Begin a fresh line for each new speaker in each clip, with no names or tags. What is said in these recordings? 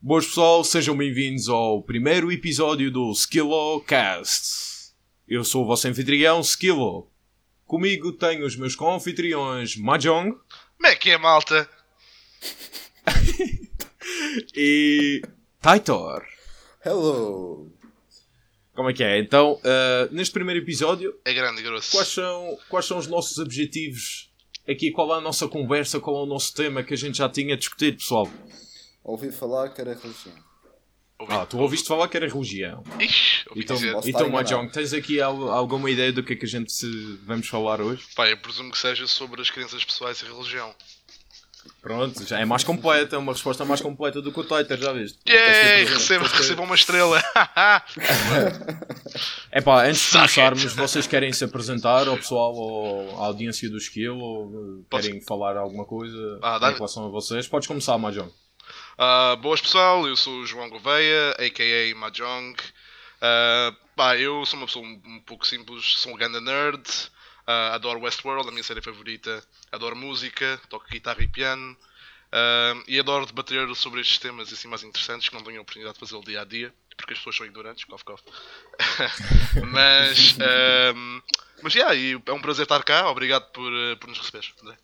Boas pessoal, sejam bem-vindos ao primeiro episódio do Skillo Cast. Eu sou o vosso anfitrião Skillo. Comigo tenho os meus co-anfitriões Mahjong
Como é que é, malta?
e Taitor.
Hello!
Como é que é? Então, uh, neste primeiro episódio,
É grande e grosso.
quais são, quais são os nossos objetivos aqui? Qual é a nossa conversa? Qual é o nosso tema que a gente já tinha discutido, pessoal?
Ouvi falar que era religião.
Ouvi-
Ah, tu ouviste falar que era religião.
Ixi, ouvi
Então,
posso
então. Mahjong, tens aqui al- alguma ideia do que é que a gente se- vamos falar hoje?
Pá, eu presumo que seja sobre as crenças pessoais e religião.
Pronto, já é mais completa, é uma resposta mais completa do que o Twitter, já viste?
Yay! Receba, uma estrela!
É pá, antes de começarmos, vocês querem se apresentar ao pessoal ou à audiência do Skill ou
Posso-
querem falar alguma coisa
Ah,
em relação a vocês? Podes começar, Mahjong.
Ah, boas pessoal, eu sou o João Gouveia, a.k.a. Mahjong. Ah, pá, eu sou uma pessoa um, um pouco simples, sou um grande nerd. Ah, adoro Westworld, a minha série favorita. Adoro música, toco guitarra e piano. Ah, e adoro debater sobre estes temas assim mais interessantes que não tenho a oportunidade de fazê-lo dia a dia, porque as pessoas são ignorantes, cof, cof. mas, ah, mas yeah, é um prazer estar cá, obrigado por, por nos receberes. André.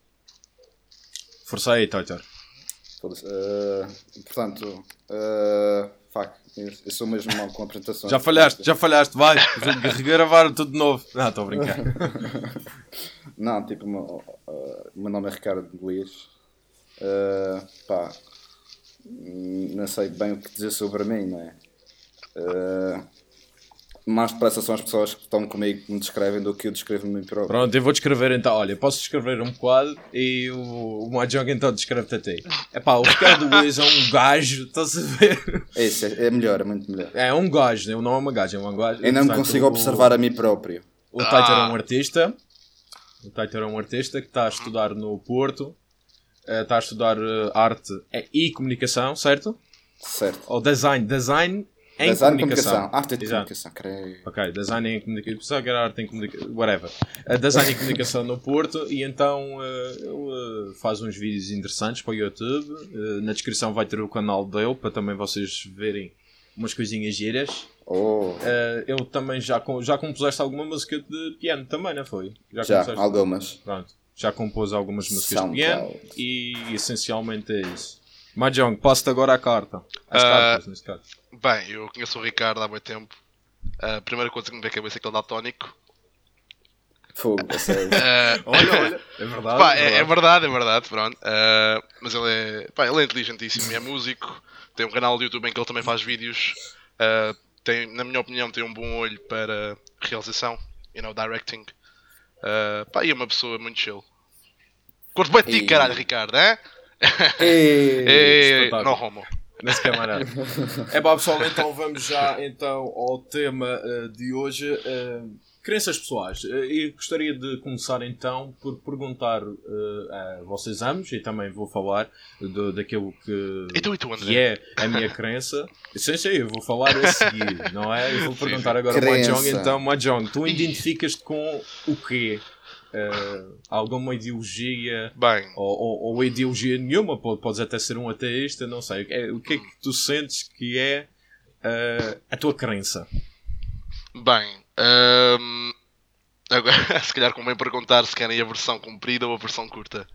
Força aí, Twitter.
Foda-se. Eh, portanto, uh, fuck, eu, sou mesmo mal com apresentações.
Já falhaste, já falhaste, vai, regravar tudo de novo. Não, estou a brincar.
Não, tipo, meu, o meu nome é Ricardo Luís. Eh, pá, não sei bem o que dizer sobre mim, não é? Eh, mais depressa são as pessoas que estão comigo que me descrevem do que eu descrevo a mim próprio.
Pronto, eu vou descrever então. Olha, posso descrever um bocado e o, o Mahjong então descreve-te a ti. É pá, o Ricardo Luiz é um gajo, estás a ver?
Esse é, é melhor, é muito melhor.
É um gajo, né? não é uma gaja, é um gajo.
Eu não me
Portanto,
consigo
o-
observar a mim próprio.
O Titor é
Ah.
um artista. O Titor é um artista que está a estudar no Porto. Eh, Está a estudar eh, arte e comunicação, certo?
Certo.
Ou design. Design em
Design de
comunicação.
comunicação. Arte de comunicação, creio.
Ok, design em comunicação. Que era arte em comunicação. Whatever. Eh, design em comunicação no Porto. E então ele eh, faz uns vídeos interessantes para o YouTube. Eh, na descrição vai ter o canal dele para também vocês verem umas coisinhas giras.
Oh,
ele também já, já compuseste alguma música de piano também, não foi?
já,
compuseste?
algumas.
Pronto. Já compôs algumas músicas de piano e essencialmente é isso. Mahjong, passo-te agora a carta. As
Ah.
cartas, neste caso.
Bem, eu conheço o Ricardo há muito tempo. A primeira coisa que me vem à cabeça é que ele é daltónico.
Fogo, a sério.
Ah,
Olha, olha, é verdade.
pá, é, é verdade, é verdade, pronto. Ah, mas ele é, pá, ele é inteligentíssimo é músico. Tem um canal de YouTube em que ele também faz vídeos. Ah, tem, na minha opinião, tem um bom olho para realização, you know, directing. Ah, pá, e é uma pessoa muito chill. Curto bem de ti, caralho, Ricardo, é?
Ei,
Ei,
espetáculo.
Não homo.
Nesse camarada. é pá, pessoal, então vamos já então ao tema eh, de hoje. eh, crenças pessoais. E gostaria de começar então por perguntar a vocês ambos, e também vou falar do, daquilo que,
E tu, e tu, André?
que é a minha crença. Sim, sim, eu vou falar a seguir, não é? Eu vou perguntar agora ao. Mahjong, então, Mahjong, tu identificas-te com o quê? Eh, alguma ideologia
Bem,
ou, ou, ou ideologia nenhuma, pode- podes até ser um ateísta, não sei. É, o que é que tu sentes que é eh, a tua crença?
Bem, hum, agora se calhar convém perguntar se querem a versão comprida ou a versão curta.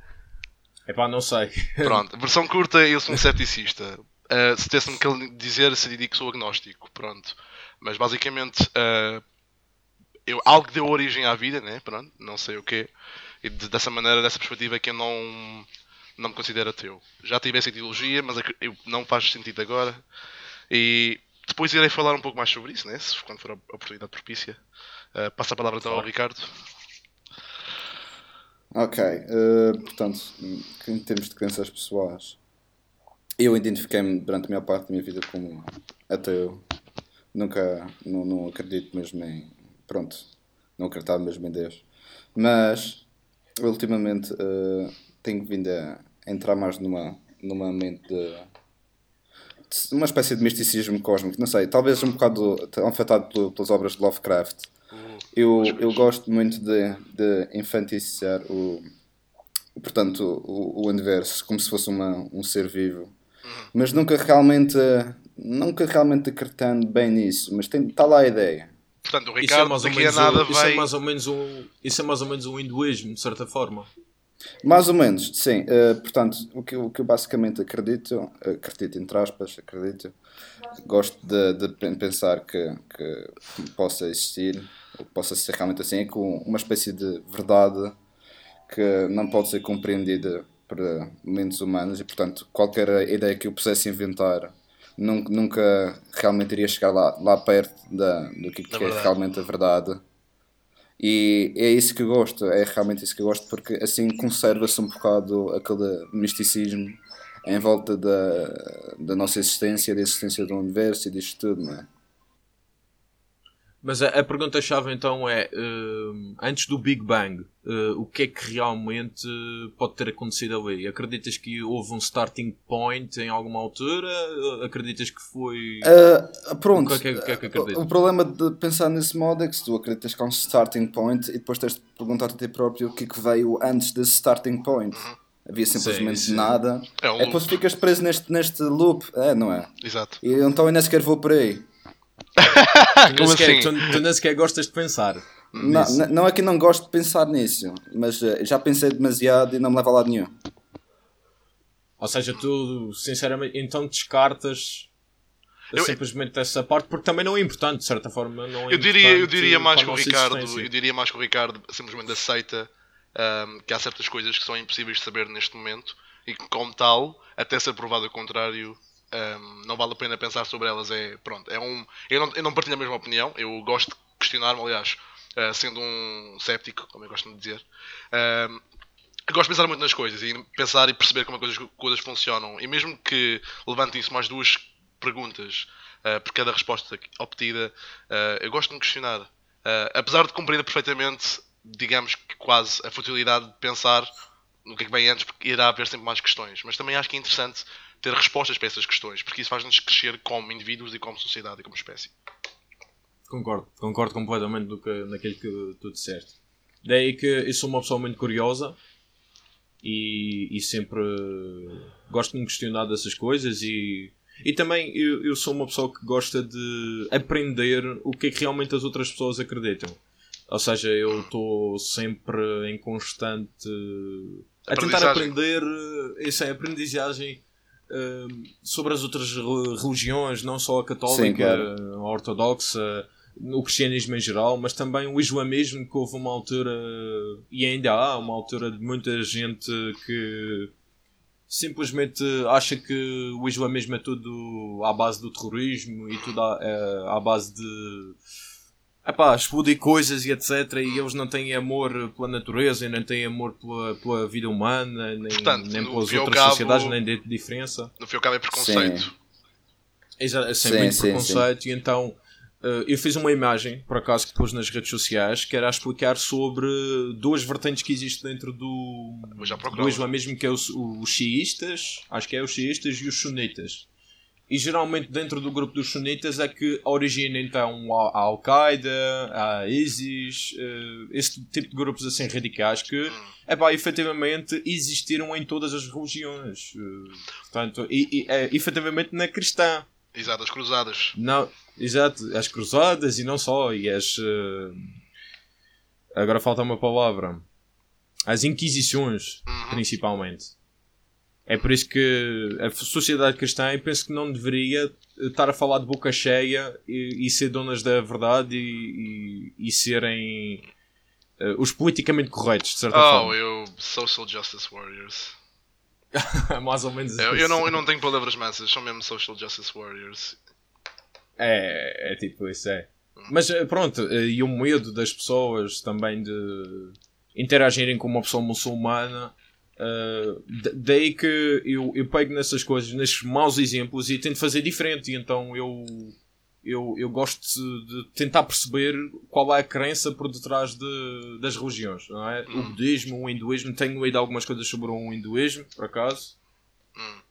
É pá, não sei.
Pronto, versão curta eu sou um cepticista. Uh, se tivesse-me que dizer, seria que sou agnóstico. Pronto. Mas basicamente, uh, eu, algo que deu origem à vida, né? Pronto, não sei o quê. E de- dessa maneira, dessa perspectiva, é que eu não, não me considero ateu. Já tive essa ideologia, mas eu, não faz sentido agora. E depois irei falar um pouco mais sobre isso, né? Se, quando for a oportunidade propícia. Uh, passo a palavra então ao Ricardo.
Ok, eh, portanto, em termos de crenças pessoais, eu identifiquei-me durante a maior parte da minha vida como ateu. Nunca, não, não acredito mesmo em. Pronto, não acreditava mesmo em Deus. Mas, ultimamente, eh, tenho vindo a entrar mais numa, numa mente de. de uma espécie de misticismo cósmico, não sei, talvez um bocado afetado pelas obras de Lovecraft. Eu, eu gosto muito de, de enfatizar o, portanto, o, o universo como se fosse uma, um ser vivo mas nunca realmente, nunca realmente acreditando bem nisso. Mas está lá a ideia.
Portanto, o
Isso é
Ricardo
mais ou
daqui a
menos
nada
um- isso é
vai.
mais ou menos um isso é mais ou menos um hinduísmo de certa forma
Mais ou menos, sim. Eh, portanto, o que, eu- o que eu basicamente acredito, acredito entre aspas, acredito, gosto de, de pen- pensar que, que possa existir, ou que possa ser realmente assim, é com uma espécie de verdade que não pode ser compreendida por mentes humanas e, portanto, qualquer ideia que eu pudesse inventar nun- nunca realmente iria chegar lá, lá perto da, do que, que é realmente a verdade. E é isso que eu gosto, é realmente isso que eu gosto, porque assim conserva-se um bocado aquele misticismo em volta da, da nossa existência, da existência do universo e disto tudo, não é?
Mas a, a pergunta-chave então é: hum, antes do Big Bang, uh, o que é que realmente pode ter acontecido ali? Acreditas que houve um starting point em alguma altura? Uh, Acreditas que foi.
Ah, pronto,
O que é que- o que é que acreditas?
o problema de pensar nesse modo é que se tu acreditas que há um starting point e depois tens de perguntar a ti próprio o que é que veio antes desse starting point. Havia simplesmente
Sim, sim.
nada.
É um
É depois ficas preso neste, neste loop, é, não é?
Exato.
E então eu nem sequer vou por aí.
tu, nem
como
sequer,
assim?
tu, tu nem sequer gostas de pensar.
Não,
nisso.
não é que não gosto de pensar nisso, mas eh, já pensei demasiado e não me leva a lado nenhum.
Ou seja, tu sinceramente então descartas
Eu-
simplesmente essa parte porque também não é importante, de certa forma. Não é
Eu diria, eu
importante
diria mais que o Ricardo, eu diria mais que o Ricardo simplesmente aceita ahm, que há certas coisas que são impossíveis de saber neste momento e que, como tal, até ser provado o contrário, ahm, não vale a pena pensar sobre elas. É, pronto, é um, eu, não, eu não partilho a mesma opinião, eu gosto de questionar-me, aliás, ah, sendo um céptico, como eu gosto de dizer. ahm, eu gosto de pensar muito nas coisas e pensar e perceber como as coisas, coisas funcionam. E mesmo que levante isso mais duas perguntas uh, por cada resposta obtida, uh, eu gosto de me questionar. Uh, apesar de compreender perfeitamente, digamos que quase a futilidade de pensar no que é que vem antes, porque irá haver sempre mais questões. Mas também acho que é interessante ter respostas para essas questões, porque isso faz-nos crescer como indivíduos e como sociedade e como espécie.
Concordo, concordo completamente do que, naquilo que tu disseste. Daí que eu sou uma pessoa muito curiosa e, e sempre gosto de me questionar dessas coisas e, e também eu, eu sou uma pessoa que gosta de aprender o que é que realmente as outras pessoas acreditam. Ou seja, eu estou sempre em constante a tentar aprender eh, isso é aprendizagem eh, sobre as outras re- religiões, não só a católica,
Sim, claro.
a ortodoxa, o cristianismo em geral, mas também o islamismo que houve uma altura e ainda há uma altura de muita gente que simplesmente acha que o islamismo é tudo à base do terrorismo e tudo à, é, à base de epá, explodir coisas e etc. E eles não têm amor pela natureza, e nem têm amor pela, pela vida humana, nem,
Portanto,
nem pelas outras
cabo-
sociedades, nem de diferença.
No fim ao cabo é preconceito.
Exa sem
Sim,
muito
sim,
preconceito e então eh, eu fiz uma imagem, por acaso, que pus nas redes sociais, que era a explicar sobre duas vertentes que existem dentro do,
Vou já procurar.
do islamismo, que é os, os xiistas, acho que é os xiistas e os sunitas. E geralmente dentro do grupo dos sunitas é que origina então a Al-Qaeda, a ISIS, eh, esse tipo de grupos assim radicais que, é pá, efetivamente existiram em todas as religiões. eh, portanto, e, e é, efetivamente na cristã.
Exato, as cruzadas.
Não, exato, as cruzadas e não só, e as. agora falta uma palavra. As inquisições,
Uhum.
principalmente. É por isso que a sociedade cristã, eu penso que não deveria estar a falar de boca cheia e, e ser donas da verdade e, e- e serem eh, os politicamente corretos, de certa
Oh,
forma.
eu. Social Justice Warriors.
Mais ou menos
Eu,
isso.
eu, não, eu não tenho palavras massas, são mesmo Social Justice Warriors.
É, é tipo isso, é. Mas eh, pronto, eh, e o medo das pessoas também de interagirem com uma pessoa muçulmana. Da- daí que eu, eu pego nessas coisas, nesses maus exemplos e tento fazer diferente. E então eu, eu, eu gosto de, tentar perceber qual é a crença por detrás de, das religiões. Não é? O budismo, o hinduísmo. Tenho lido algumas coisas sobre o hinduísmo, por acaso.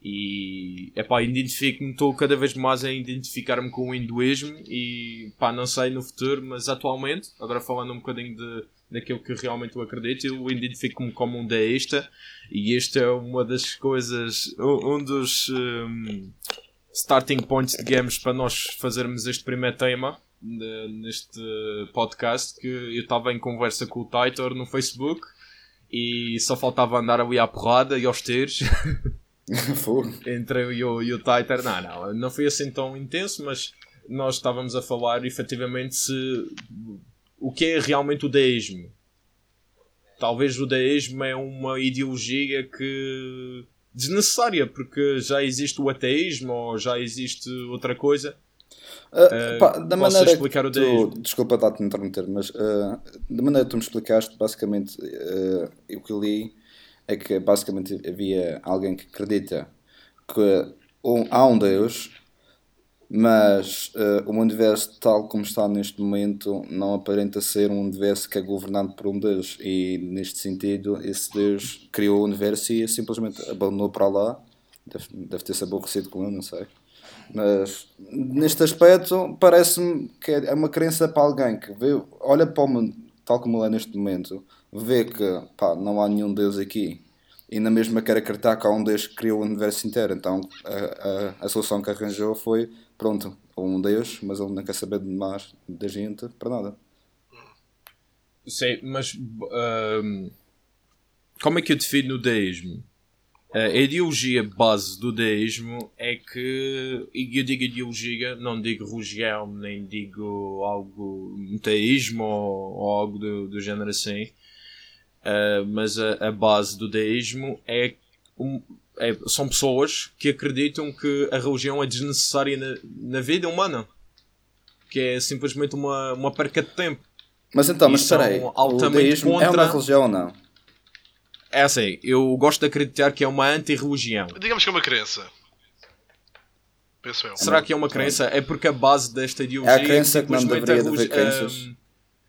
E epá, identifico-me, estou cada vez mais a identificar-me com o hinduísmo e pá, não sei no futuro, mas atualmente, agora falando um bocadinho de naquilo que realmente eu acredito. Eu identifico-me como um deísta e este é uma das coisas, um dos um, starting points de games para nós fazermos este primeiro tema neste podcast que eu estava em conversa com o Titor no Facebook e só faltava andar ali à porrada e aos tiros entre eu e o, e o Titor. Não, não, não foi assim tão intenso, mas nós estávamos a falar efetivamente se o que é realmente o deísmo. Talvez o deísmo é uma ideologia que desnecessária, porque já existe o ateísmo ou já existe outra coisa.
Uh, pá, da maneira explicar que tu, o desculpa estar-te a interromper, mas uh, da maneira que tu me explicaste, basicamente o que li é que basicamente havia alguém que acredita que um, há um Deus mas uh, o universo tal como está neste momento não aparenta ser um universo que é governado por um Deus. E neste sentido esse Deus criou o universo e simplesmente abandonou para lá. Deve, deve ter-se aborrecido com ele, não sei. Mas neste aspecto parece-me que é uma crença para alguém que vê, olha para o mundo tal como é neste momento vê que pá, não há nenhum Deus aqui e na mesma que há um Deus que criou o universo inteiro então a, a, a solução que arranjou foi pronto, um Deus, mas ele não quer saber de mais da gente para nada.
Sim, mas um, como é que eu defino o deísmo? A ideologia base do deísmo é que, e eu digo ideologia, não digo religião, nem digo algo, um teísmo ou, ou algo do, do género assim, uh, mas a, a, base do deísmo é um, é, são pessoas que acreditam que a religião é desnecessária na, na vida humana. Que é simplesmente uma, uma perca de tempo.
Mas então, mas espera aí, o deísmo contra... é uma religião ou não?
É assim, eu gosto de acreditar que é uma anti-religião.
Digamos que é uma crença. Penso eu.
Será que é uma crença? É porque a base desta ideologia...
É a crença que não deveria haver crenças.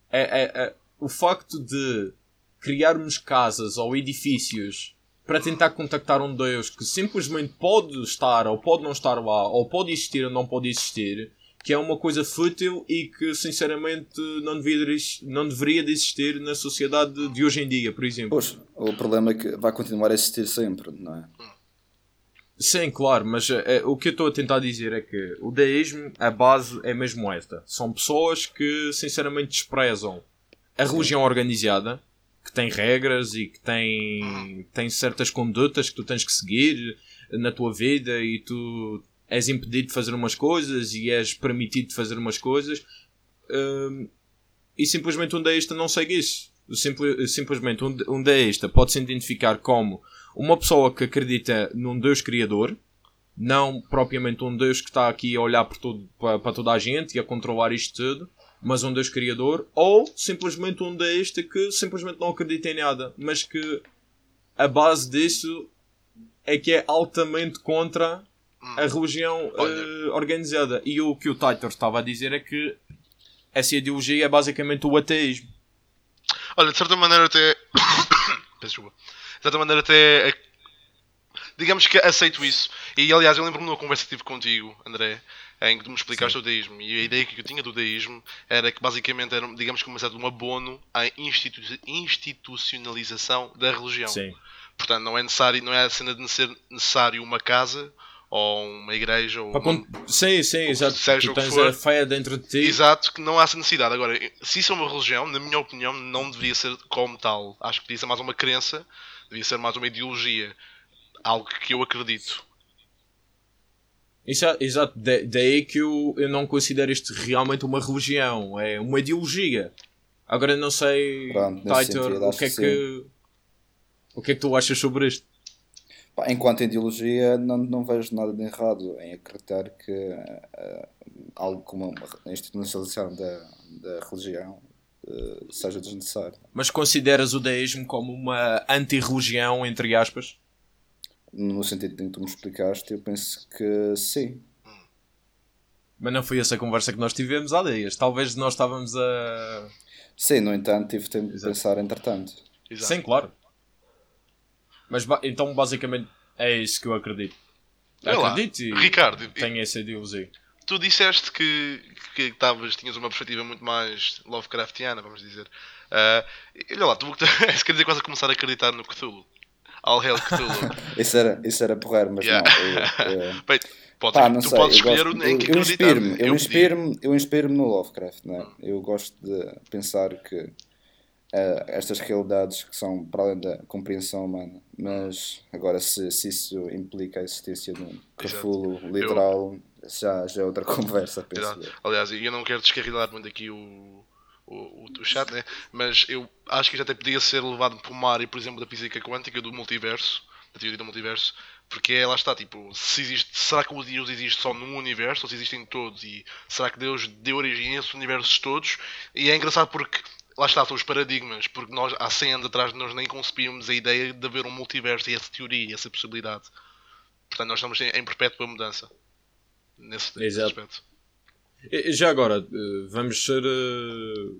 É, é, é, o facto de criarmos casas ou edifícios para tentar contactar um Deus que simplesmente pode estar ou pode não estar lá, ou pode existir ou não pode existir, que é uma coisa fútil e que sinceramente não deveria, não deveria de existir na sociedade de hoje em dia, por exemplo.
Pois, o problema é que vai continuar a existir sempre, não é?
Sim, claro, mas é, o que eu estou a tentar dizer é que o deísmo, a base é mesmo esta. São pessoas que sinceramente desprezam a religião organizada, que tem regras e que tem, tem certas condutas que tu tens que seguir na tua vida e tu és impedido de fazer umas coisas e és permitido de fazer umas coisas um, e simplesmente um deísta não segue isso. Simple, simplesmente um, um deísta pode se identificar como uma pessoa que acredita num Deus Criador, não propriamente um Deus que está aqui a olhar por todo, para, para toda a gente e a controlar isto tudo, mas um Deus criador, ou simplesmente um deísta que simplesmente não acredita em nada, mas que a base disso é que é altamente contra a religião uh, organizada. E o que o Titor estava a dizer é que essa ideologia é basicamente o ateísmo.
Olha, de certa maneira até. Peço desculpa. De certa maneira até. Digamos que aceito isso. E aliás, eu lembro-me de uma conversa que tive contigo, André, em que tu me explicaste Sim. o deísmo. E a ideia que eu tinha do deísmo era que basicamente era, digamos que, um abono à institu institucionalização da religião. Sim. Portanto, não é necessário, não é a cena de ser necessário uma casa ou uma igreja ou
um, sim, sim, exato. Seja tu tens for, a fé dentro de ti.
Exato, que não há essa necessidade. Agora, se isso é uma religião, na minha opinião, não deveria ser como tal. Acho que devia ser mais uma crença, devia ser mais uma ideologia, algo que eu acredito.
Exato, exato. daí que eu, eu não considero isto realmente uma religião, é uma ideologia. Agora não sei, Pronto, Titor, o que, é que, que o que é que tu achas sobre isto?
Enquanto ideologia, não, não vejo nada de errado em acreditar que uh, algo como a institucionalização da, da religião uh, seja desnecessário.
Mas consideras o deísmo como uma anti-religião, entre aspas?
No sentido que tu me explicaste, eu penso que sim.
Mas não foi essa conversa que nós tivemos há dias. Talvez nós estávamos a.
Sim, no entanto, tive tempo Exato. de pensar entretanto.
Exato. Sim, claro. Mas então, basicamente, é isso que eu acredito. Eu acredito e
Ricardo,
tenho essa ideologia.
Tu disseste que, que tavas, tinhas uma perspectiva muito mais Lovecraftiana, vamos dizer. Uh, olha lá, tu quer dizer quase a começar a acreditar no Cthulhu. All Hell Cthulhu.
isso, era, isso era porreiro, mas
Yeah.
não. Eu, eu,
Bem, podes,
pá, não
tu
sei,
podes
eu
escolher
gosto-
em que
eu, eu inspiro-me, eu
podia-
inspiro-me, eu inspiro-me no Lovecraft, né? Eu gosto de pensar que eh, estas realidades que são para além da compreensão humana, mas agora se, se isso implica a existência de um Cthulhu literal, já, já é outra conversa, eu.
Aliás, eu não quero descarrilar muito aqui o, o, o, o chat, né? mas eu acho que já até podia ser levado para uma área, por exemplo, da física quântica, do multiverso, da teoria do multiverso, porque é, lá está, tipo, se existe, será que o Deus existe só num universo ou se existem todos? E será que Deus deu origem a esses universos todos? E é engraçado porque, lá está, são os paradigmas, porque nós, há 100 anos atrás, nós nem concebíamos a ideia de haver um multiverso e essa teoria, essa possibilidade. Portanto, nós estamos em, em perpétua mudança. Nesse, nesse aspecto.
Já agora, eh, vamos ser. eh,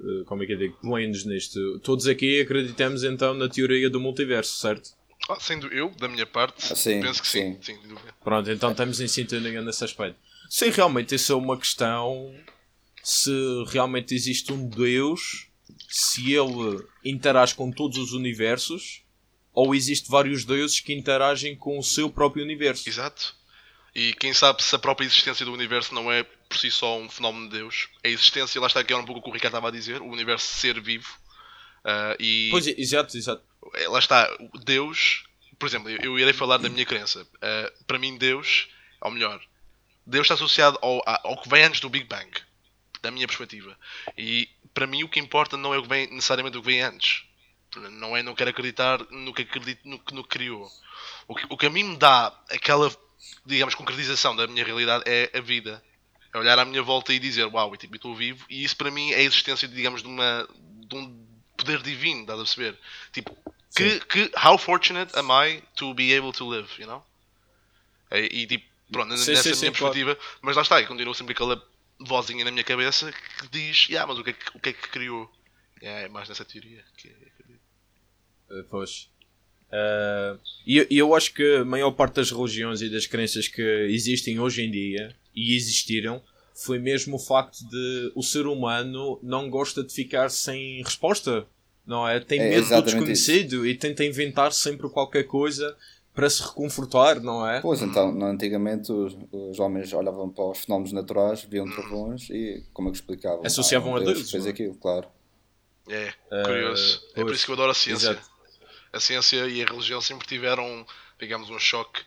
eh, Como é que eu digo? Plenos nisto. Todos aqui acreditamos então na teoria do multiverso, certo?
Ah, sendo eu, da minha parte,
Ah, sim,
penso que sim.
sim.
sim.
Pronto, então estamos em sintonia nesse aspecto. Se realmente isso é uma questão, se realmente existe um Deus, se ele interage com todos os universos, ou existe vários deuses que interagem com o seu próprio universo.
Exato. E quem sabe se a própria existência do universo não é por si só um fenómeno de Deus. A existência, lá está que era um pouco o que o Ricardo estava a dizer, o universo ser vivo. Ah, e
Pois, exato, exato.
é, lá está, o Deus, por exemplo, eu, eu irei falar da minha crença. Ah, para mim, Deus, ou melhor, Deus está associado ao, ao que vem antes do Big Bang, da minha perspectiva. E para mim, o que importa não é o que vem, necessariamente o que vem antes. Não é não quero acreditar no que acredito no que, no que criou. O que, o que a mim me dá aquela, digamos, concretização da minha realidade é a vida. É olhar à minha volta e dizer, uau, eu tipo, estou vivo. E isso para mim é a existência, digamos, de, uma, de um poder divino, dá a perceber? Tipo, que, que, how fortunate am I to be able to live, you know? E, e, tipo, pronto,
Sim,
nessa
sim,
minha
sim, claro.
perspectiva, mas lá está, e continua sempre aquela vozinha na minha cabeça que diz, yeah, mas o que é que, o que, é que criou? Yeah, é mais nessa teoria que acredito.
Uh, Pois. Uh, E e eu acho que a maior parte das religiões e das crenças que existem hoje em dia e existiram foi mesmo o facto de o ser humano não gosta de ficar sem resposta, não é? Tem
É
medo do
exatamente
desconhecido e tenta inventar sempre qualquer coisa para se reconfortar, não é?
Pois então, no- antigamente os, os homens olhavam para os fenómenos naturais, viam trovões e como é que explicavam?
Associavam
Ah,
a
Deus
Deus,
fez
é?
aquilo, claro.
É, curioso. é por isso que eu adoro a ciência.
exato.
A ciência e a religião sempre tiveram, digamos, um choque.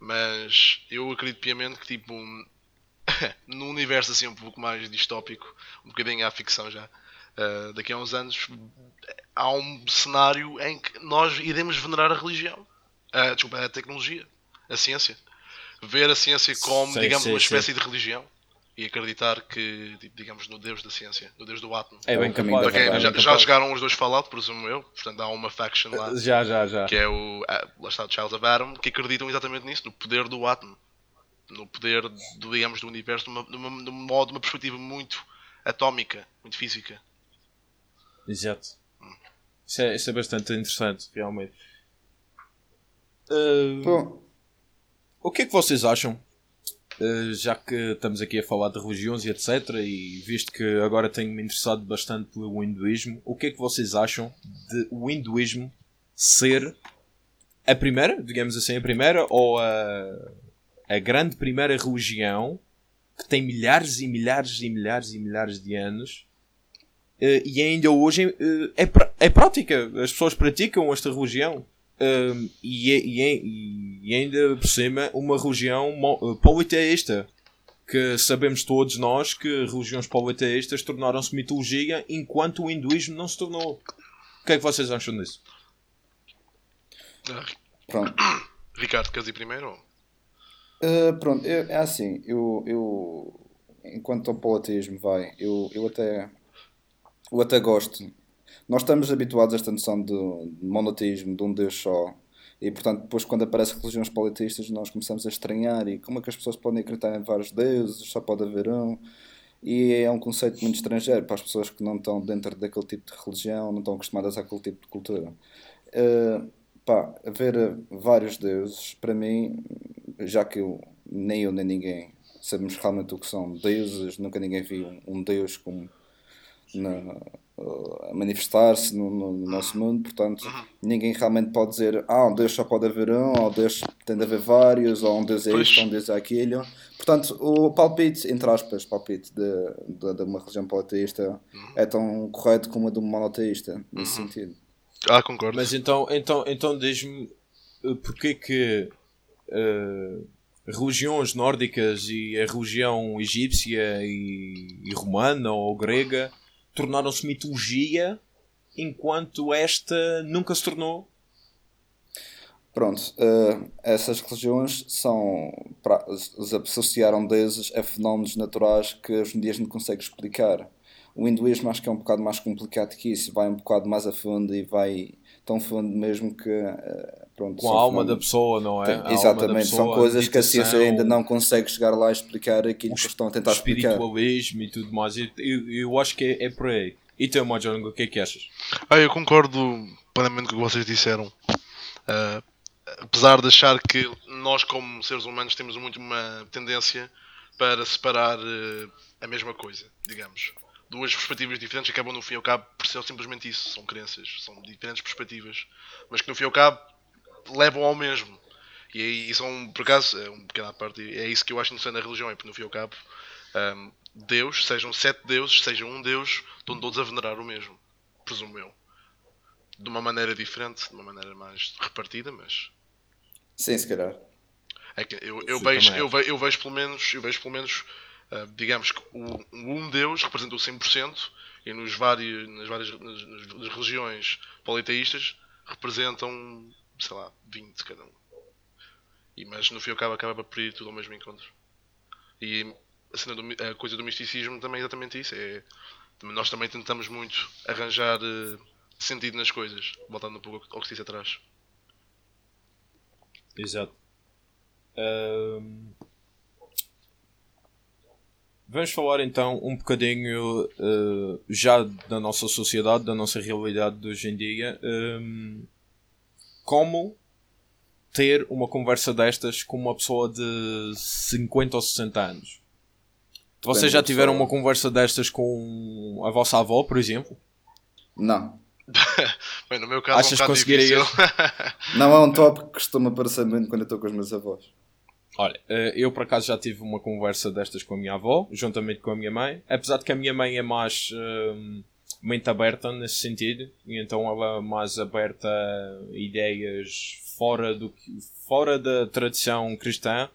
Mas eu acredito piamente que, tipo, um- no universo assim um pouco mais distópico, um bocadinho à ficção já, ah, daqui a uns anos há um cenário em que nós iremos venerar a religião. Ah, desculpa, a tecnologia, a ciência. Ver a ciência como, digamos, uma espécie de religião. E acreditar que, digamos, no Deus da ciência, no Deus do átomo.
É
É
bem
caminho da
capaz.
Ok,
verdade.
já,
é bem
já jogaram os dois Fallout, presumo eu. Portanto, há uma faction lá
Já, já, já.
que é o ah, lá está o Child of Adam, que acreditam exatamente nisso, no poder do átomo, no poder do, digamos, do universo, numa, numa, num modo, uma perspectiva muito atómica, muito física.
Exato. Isso é, isso é bastante interessante, realmente. Uh,
Bom,
O que é que vocês acham? Uh, já que estamos aqui a falar de religiões e etc. E visto que agora tenho-me interessado bastante pelo hinduísmo, o que é que vocês acham de o hinduísmo ser a primeira, digamos assim, a primeira ou a, a grande primeira religião que tem milhares e milhares e milhares e milhares de anos uh, e ainda hoje uh, é, é prática. As pessoas praticam esta religião. Um, e, é- e, é- e ainda por cima uma religião mo- uh, politeísta que sabemos todos nós que religiões politeístas tornaram-se mitologia enquanto o hinduísmo não se tornou. O que é que vocês acham disso?
Ah,
pronto.
Ricardo, queres ir primeiro?
Uh, pronto, eu- é assim, eu, eu enquanto ao politismo vai, eu, eu até eu até gosto. Nós estamos habituados a esta noção de monoteísmo, de um Deus só. E portanto, depois quando aparecem religiões politistas, nós começamos a estranhar e como é que as pessoas podem acreditar em vários deuses, só pode haver um. E é um conceito muito estrangeiro para as pessoas que não estão dentro daquele tipo de religião, não estão acostumadas àquele tipo de cultura. Uh, pá, haver vários deuses, para mim, já que eu, nem eu nem ninguém sabemos realmente o que são deuses, nunca ninguém viu um, um deus como na, a manifestar-se no, no, no, nosso mundo, portanto, ninguém realmente pode dizer ah, um Deus só pode haver um, ou Deus tem de haver vários, ou um Deus é isto, ou um Deus é aquilo. Portanto, o palpite, entre aspas, palpite de, de, de uma religião politeísta uhum. é tão correto como a de um monoteísta, nesse uhum. sentido.
Ah, concordo.
Mas então, então, então diz-me uh, porque que uh, religiões nórdicas e a religião egípcia e, e romana ou grega tornaram-se mitologia enquanto esta nunca se tornou
Pronto, uh, essas religiões são pra, associaram deuses a fenómenos naturais que hoje em dia a gente consegue explicar. O hinduísmo acho que é um bocado mais complicado que isso, vai um bocado mais a fundo e vai tão fundo mesmo que. Uh, pronto,
Com a alma da pessoa, não é?
Tem, exatamente, pessoa, são coisas que a ciência ainda não consegue chegar lá a explicar aquilo que estão a tentar explicar.
espiritualismo e tudo mais, eu, eu, eu acho que é, é por aí. E tu, Mahjong, o que é que achas?
Ah, eu concordo plenamente com o que vocês disseram. Uh, apesar de achar que nós, como seres humanos, temos muito uma tendência para separar uh, a mesma coisa, digamos. Duas perspectivas diferentes acabam no fim e ao cabo por ser simplesmente isso. São crenças, são diferentes perspectivas, mas que no fim e ao cabo levam ao mesmo. E, e são, por acaso, é um pequeno à parte, é isso que eu acho interessante na religião, é porque no fim e ao cabo, um, Deus, sejam sete deuses, sejam um Deus, estão todos a venerar o mesmo, presumo eu. De uma maneira diferente, de uma maneira mais repartida, mas
Sim, se calhar.
É que eu, eu, vejo, eu, vejo, eu vejo pelo menos, eu vejo pelo menos uh, digamos que o, um Deus representa o 100% e nos vários, nas várias nas, nas religiões politeístas representam, sei lá, 20 cada um. E, mas no fim acaba, acaba por ir tudo ao mesmo encontro. E a, do, a coisa do misticismo também é exatamente isso. É, nós também tentamos muito arranjar uh, sentido nas coisas, voltando um pouco ao que se disse atrás.
Exato. Um... Vamos falar então um bocadinho uh, já da nossa sociedade, da nossa realidade de hoje em dia. Um, como ter uma conversa destas com uma pessoa de 50 ou 60 anos? Vocês já tiveram uma conversa destas com a vossa avó, por exemplo?
Não.
Bem, no meu caso
Achas é um que conseguirias?
não é um top que costuma aparecer muito quando eu estou com os meus avós.
Olha, eh, eu por acaso já tive uma conversa destas com a minha avó, juntamente com a minha mãe. Apesar de que a minha mãe é mais um, mente aberta nesse sentido, e então ela é mais aberta a ideias fora, do, fora da tradição cristã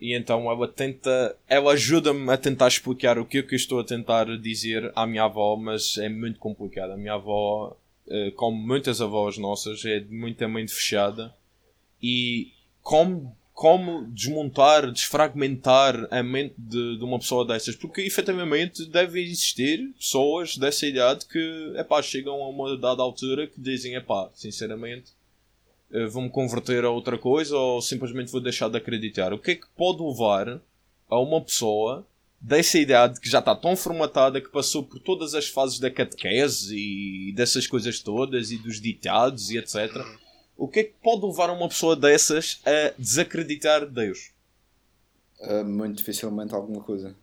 e então ela tenta, ela ajuda-me a tentar explicar o que é que eu estou a tentar dizer à minha avó, mas é muito complicado. A minha avó, eh, como muitas avós nossas, é muita mente fechada e como, como desmontar, desfragmentar a mente de, de uma pessoa dessas, porque efetivamente devem existir pessoas dessa idade que epá, chegam a uma dada altura que dizem, epá, sinceramente eh, vou-me converter a outra coisa ou simplesmente vou deixar de acreditar? O que é que pode levar a uma pessoa dessa idade que já está tão formatada que passou por todas as fases da catequese e dessas coisas todas e dos ditados e etc. O que é que pode levar uma pessoa dessas a desacreditar Deus?
Uh, muito dificilmente alguma coisa.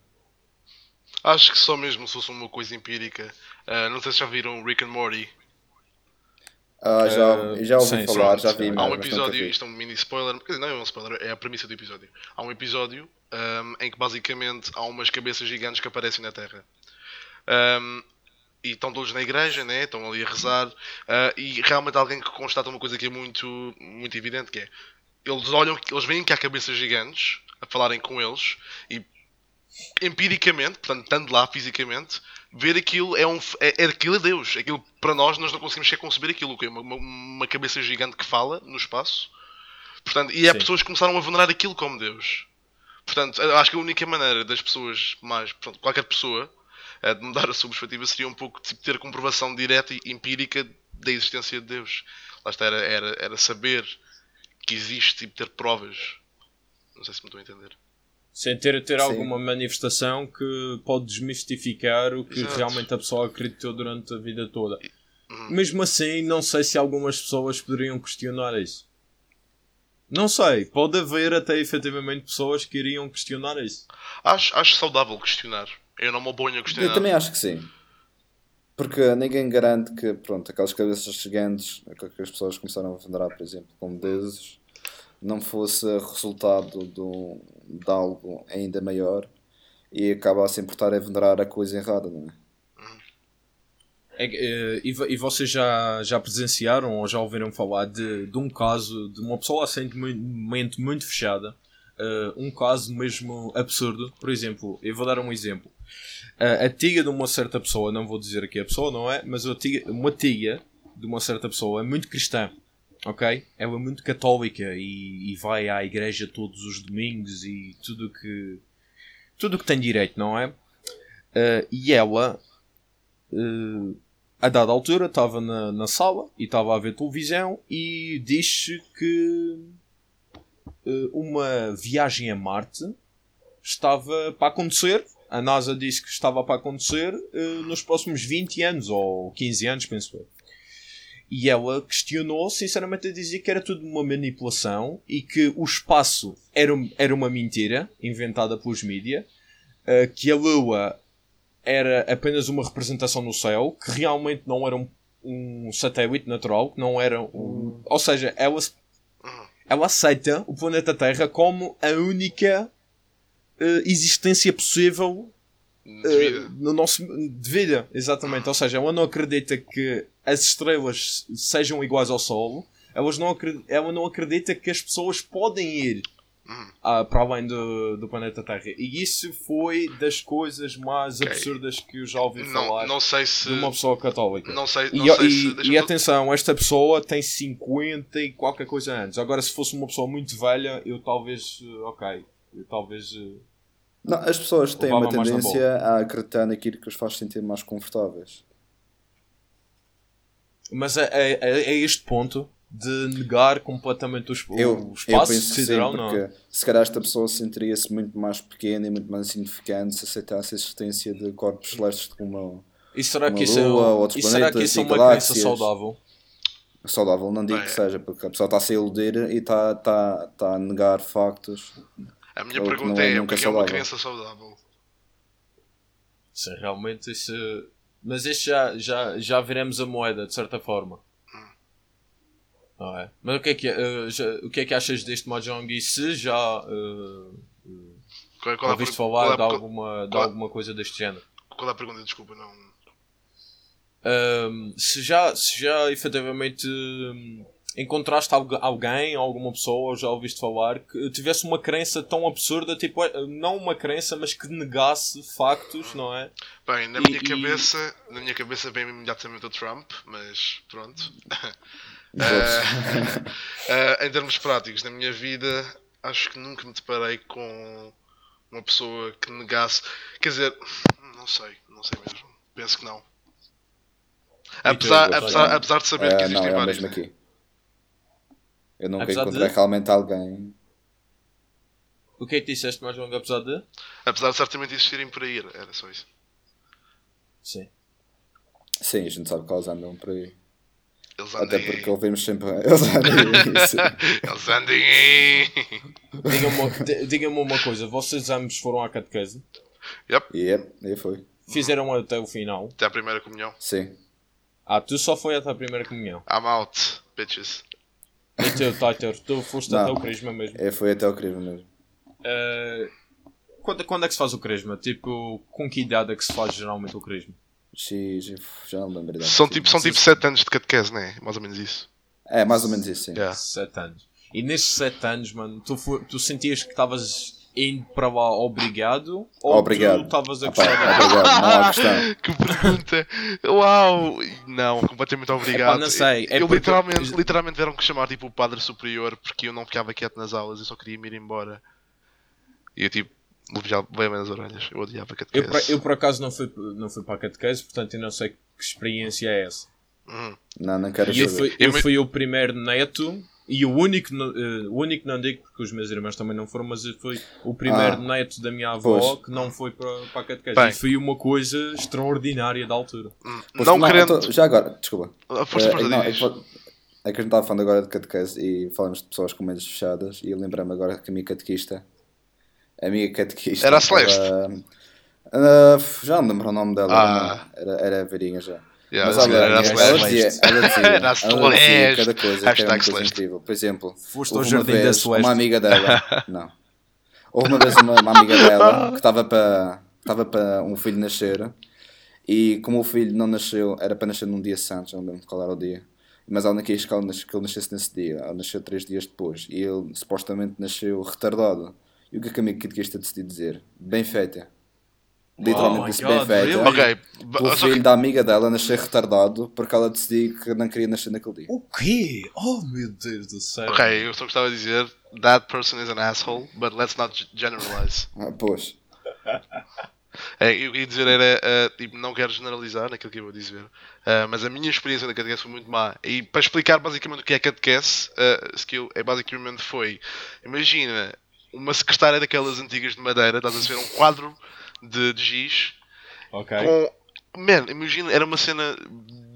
Acho que só mesmo se fosse uma coisa empírica. Uh, não sei se já viram Rick and Morty.
Ah, já, uh, já ouvi sim, falar, sim, já vi.
Há um episódio, isto é um mini spoiler, não é um spoiler, é a premissa do episódio. Há um episódio um, em que basicamente há umas cabeças gigantes que aparecem na Terra. Um, e estão todos na igreja, né? estão ali a rezar, uh, e realmente alguém que constata uma coisa que é muito, muito evidente, que é eles olham, eles veem que há cabeças gigantes a falarem com eles e empiricamente, portanto, estando lá fisicamente, ver aquilo é um é, é aquilo é Deus. Aquilo para nós nós não conseguimos sequer conceber aquilo, que é uma, uma, cabeça gigante que fala no espaço. Portanto, e há Sim. pessoas que começaram a venerar aquilo como Deus. Portanto, acho que a única maneira das pessoas mais, portanto, qualquer pessoa, eh, de mudar a sua perspectiva seria um pouco tipo, ter comprovação direta e empírica da existência de Deus. Lá está, era, era, era saber que existe e ter provas. Não sei se me estou a entender.
Sem ter, ter alguma manifestação que pode desmistificar o que Exato. realmente a pessoa acreditou durante a vida toda. Uhum. Mesmo assim, não sei se algumas pessoas poderiam questionar isso. Não sei, pode haver até efetivamente pessoas que iriam questionar isso.
Acho, acho saudável questionar. Eu não me oponho a questionar.
Eu também acho que sim. Porque ninguém garante que, pronto, aquelas cabeças gigantes que as pessoas começaram a venerar, por exemplo, como deuses, não fosse resultado do, de algo ainda maior e acabassem por estar a venerar a coisa errada, não é?
É, é, e, e vocês já, já presenciaram ou já ouviram falar de, de um caso de uma pessoa assim de mente muito fechada, uh, um caso mesmo absurdo. Por exemplo, eu vou dar um exemplo. A tia de uma certa pessoa, não vou dizer aqui a pessoa, não é? Mas tia, uma tia de uma certa pessoa é muito cristã, ok? Ela é muito católica e, e vai à igreja todos os domingos e tudo que tudo que tem direito, não é? Uh, e ela uh, a dada altura estava na, na sala e estava a ver televisão e disse que uh, uma viagem a Marte estava para acontecer. A NASA disse que estava para acontecer uh, nos próximos 20 anos ou 15 anos, penso eu. E ela questionou, sinceramente, a dizer que era tudo uma manipulação e que o espaço era, era uma mentira inventada pelos mídias, uh, que a Lua era apenas uma representação no céu, que realmente não era um, um satélite natural, que não era um. Ou seja, ela, ela aceita o planeta Terra como a única existência possível uh, no nosso de vida, exatamente. Ou seja, ela não acredita que as estrelas sejam iguais ao Sol. Elas não ela não acredita que as pessoas podem ir uh, para além do, do planeta Terra. E isso foi das coisas mais okay. absurdas que eu já ouvi
não,
falar
não sei se...
de uma pessoa católica.
Não sei, não
e,
sei
e, se... e atenção, esta pessoa tem 50 e qualquer coisa antes. Agora, se fosse uma pessoa muito velha, eu talvez. Ok. Eu talvez. Eh,
não, as pessoas têm uma tendência a acreditar naquilo que os faz sentir mais confortáveis.
Mas é, é, é este ponto de negar completamente o, eu, o espaço
eu penso sideral, sim, porque não. se calhar esta pessoa sentiria-se muito mais pequena e muito mais insignificante se aceitasse a existência de corpos celestes como
e será que isso Lua, é, outros e planetas será que isso é uma crença saudável?
Saudável não digo que seja, porque a pessoa está a se iludir e está, está, está a negar factos.
A minha pergunta é, é, o que é uma crença saudável?
Sim, realmente isso... Mas este já, já, já veremos a moeda, de certa forma. Não é? Mas o que é que, uh, já, o que, é que achas deste Mahjong e se já uh, uh, qual, qual ouviste falar de, alguma, de alguma coisa deste género?
Qual é a pergunta? Desculpa, não.
Um, se, já, se já efetivamente um, encontraste alguém, alguma pessoa, ou já ouviste falar, que tivesse uma crença tão absurda, tipo, não uma crença, mas que negasse factos, não é?
Bem, na minha e, cabeça, e... na minha cabeça vem imediatamente o Trump, mas pronto. Uh, uh, em termos práticos, na minha vida, acho que nunca me deparei com uma pessoa que negasse. Quer dizer, não sei, não sei mesmo. Penso que não. Apesar, apesar, apesar de saber que existem
não, é
vários.
Mesmo aqui. Eu nunca apesar encontrei de... realmente alguém.
O que é que disseste mais longo, apesar de?
Apesar de certamente existirem por aí, era só isso.
Sim.
Sim, a gente sabe que elas andam por aí.
Eles
Até porque ouvimos sempre. Eles andem.
Eles andem
Diga-me diga uma coisa, vocês ambos foram à catequese?
Yep.
Yep, aí foi.
Fizeram até o final?
Até a primeira comunhão?
Sim.
Ah, tu só foi até a primeira comunhão?
I'm out, bitches.
E tu, Titor, tu foste Não, até o Crisma mesmo?
Eu fui até o Crisma mesmo.
Uh, quando, quando é que se faz o Crisma? Tipo, com que idade é que se faz geralmente o Crisma?
X, já não lembro
São tipo, são tipo 7 anos de catequese, não é? Mais ou menos isso.
É, mais ou menos isso, sim.
Yeah. 7 anos. E nesses 7 anos, mano, tu, tu sentias que estavas indo para lá obrigado ou
obrigado.
tu estavas a gostar
ah, Obrigado, não há questão.
que pergunta! Uau! Não, completamente obrigado. Epá,
não sei.
É eu porque... literalmente, literalmente tiveram que chamar tipo o padre superior porque eu não ficava quieto nas aulas, eu só queria me ir embora. E eu tipo, já bem nas orelhas. Eu odiava a catequese.
Eu, eu por acaso não fui, não fui para a catequese, portanto eu não sei que experiência é essa.
Uhum.
Não, não quero
e eu fui, eu fui o primeiro neto e o único, uh, o único não digo porque os meus irmãos também não foram, mas fui o primeiro ah, neto da minha avó pois. que não foi para, para a catequese. Bem. E foi uma coisa extraordinária da altura.
Hum, não, não querendo.
Tô, já agora, desculpa.
A força,
uh, não, é, que, é que a gente estava falando agora de catequese e falamos de pessoas com mentes fechadas e eu lembrei-me agora que a minha catequista a minha catequista.
Era a Celeste.
Ah, já não lembro o nome dela.
Ah.
Era, era velhinha já.
Yeah,
Mas olha,
era a
ela dizia, ela dizia,
Era a
ela dizia cada coisa que era uma coisa incrível. Por exemplo,
Foste ao
houve uma
Jardim da
vez
Celeste.
uma amiga dela, não, houve uma vez uma, uma amiga dela que estava para estava para um filho nascer e como o filho não nasceu, era para nascer num dia santo, não lembro qual era o dia. Mas ela não quis que ele, nas- que ele nascesse nesse dia, ela nasceu três dias depois e ele supostamente nasceu retardado. E o que é que a minha Kid Kista decidiu dizer? Bem feita. Literalmente
Oh
bem
really?
Ok,
O filho
que-
da amiga dela nascer retardado porque ela decidiu que não queria nascer naquele dia.
O quê? Oh meu Deus do céu.
ok, eu só gostava de dizer that person is an asshole, but let's not generalize.
Ah, pois.
É, eu queria dizer era, ah, tipo, não quero generalizar naquilo que eu vou dizer, ah, mas a minha experiência na catequese foi muito má. E para explicar basicamente o que é catequese, uh, skill, é basicamente foi, imagina, uma secretária daquelas antigas de madeira, estás a ver um quadro de, de giz
Ok.
com. Man, imagina, era uma cena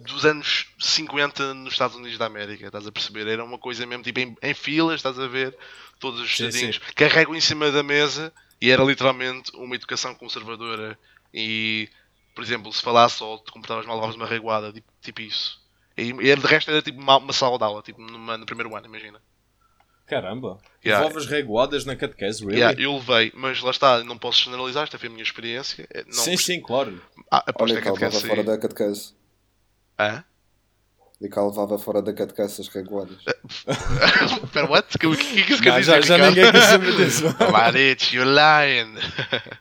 dos anos 50 nos Estados Unidos da América, estás a perceber? Era uma coisa mesmo tipo em, em filas, estás a ver? Todos os estadinhos carregam em cima da mesa e era literalmente uma educação conservadora. E, por exemplo, se falasse ou te comportavas mal, levavas uma reguada, tipo, tipo isso. E, e de resto era tipo uma, uma sala de aula, tipo numa- no primeiro ano, imagina.
Caramba.
Yeah.
Envolves reguadas na catequese, really?
Yeah, eu levei, mas lá está, não posso generalizar, esta foi a minha experiência. Eh, Não,
Sim, sim, claro.
Ah, aposto
Olha
a catequese
fora da catequese.
Hã?
E que ela levava fora da catequese as reguadas.
Espera, what? O que, é que isso quer dizer?
já, já ninguém quer saber disso.
Marit, you're lying.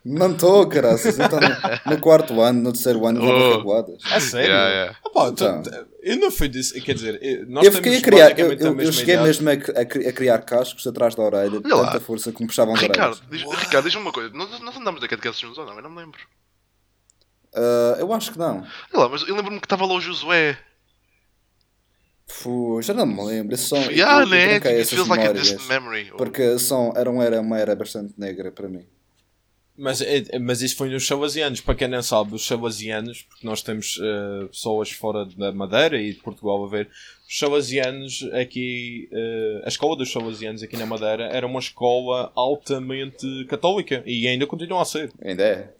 Não estou, caraças. Então, no, no quarto ano, no terceiro ano, levava
Oh.
reguadas.
A sério?
Yeah, yeah.
Opa,
Então.
eu não fui disso. Quer dizer, eu- nós
Eu fiquei a criar, eu, eu, eu cheguei
idade.
mesmo a, a, a criar cascos atrás da orelha, de
Olha lá.
tanta força que me puxavam as orelhas.
diz, Ricardo, diz-me uma coisa. Nós, nós andamos da catequese juntos ou não? Eu não me lembro.
Ah, eu acho que não.
Olha lá, mas eu lembro-me que estava lá o Josué.
Fu, já não me lembro. Som,
Yeah,
eu, eu
né? It feels like a distant memory.
Porque são, era, uma era, uma era bastante negra para mim.
Mas, é- mas isso foi nos chavasianos. Para quem não sabe, os chavasianos, porque nós temos eh, pessoas fora da Madeira e de Portugal a ver, os chavasianos aqui, eh, a escola dos chavasianos aqui na Madeira era uma escola altamente católica e ainda continua a ser.
Ainda é.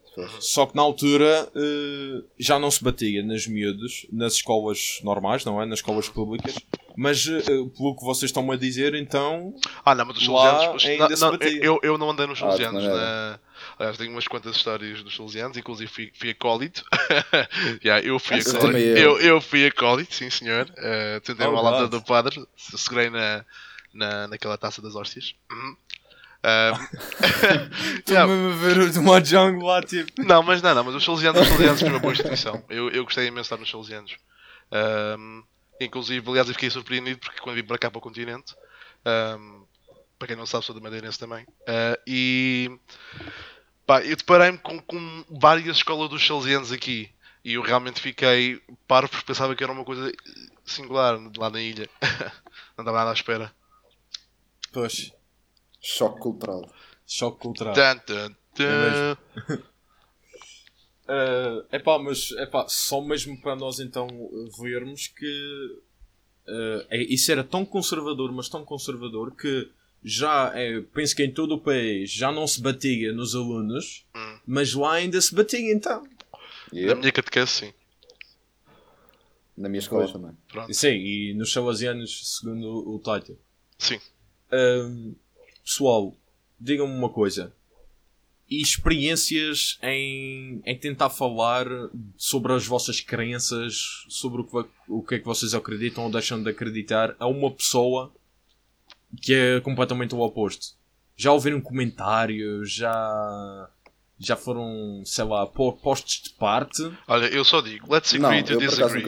Só que na altura eh, já não se batia nas miúdos, nas escolas normais, não é? Nas escolas públicas. Mas eh, pelo que vocês estão a dizer, então.
Ah, não, mas os
Lá
salesianos.
ainda
não,
se batia.
eu, eu não andei nos
Ah,
salesianos.
maneira.
na... Aliás, tenho umas quantas histórias dos salesianos, inclusive fui, fui acólito. yeah, eu fui
É
acólito.
sério?
Eu, eu fui acólito, sim senhor. Uh, tentei
Oh,
uma lata do padre, segurei na, na, naquela taça das hóstias. Uhum. Um,
Estou
yeah,
mesmo a ver o Mahjong lá, tipo.
Não, mas não, não, mas os Salesianos, os Salesianos foi uma boa instituição. Eu, eu gostei imenso de estar nos Salesianos. Ahm, inclusive, aliás, eu fiquei surpreendido porque quando vim para cá para o continente, ahm, para quem não sabe, sou da Madeirense também, ah, e pá, eu deparei-me com, com várias escolas dos Salesianos aqui. E eu realmente fiquei parvo porque pensava que era uma coisa singular lá na ilha. não estava nada à espera.
Pois.
Choque cultural.
Choque cultural.
Tan, tan, tan.
É epá, mas epá, só mesmo para nós então vermos que eh, é- isso era tão conservador, mas tão conservador que já é, penso que em todo o país já não se batia nos alunos,
Hum.
mas lá ainda se batia então.
E
Na minha catequese, sim.
na minha escola também.
Pronto.
Sim, e nos salesianos, segundo o, title.
Sim.
Ahm, pessoal, digam-me uma coisa. E experiências em, em tentar falar sobre as vossas crenças, sobre o que, o que é que vocês acreditam ou deixam de acreditar a uma pessoa que é completamente o oposto. Já ouviram comentários, já, já foram, sei lá, po- postos de parte.
Olha, eu só digo, let's
Não,
agree to
eu por acaso
disagree.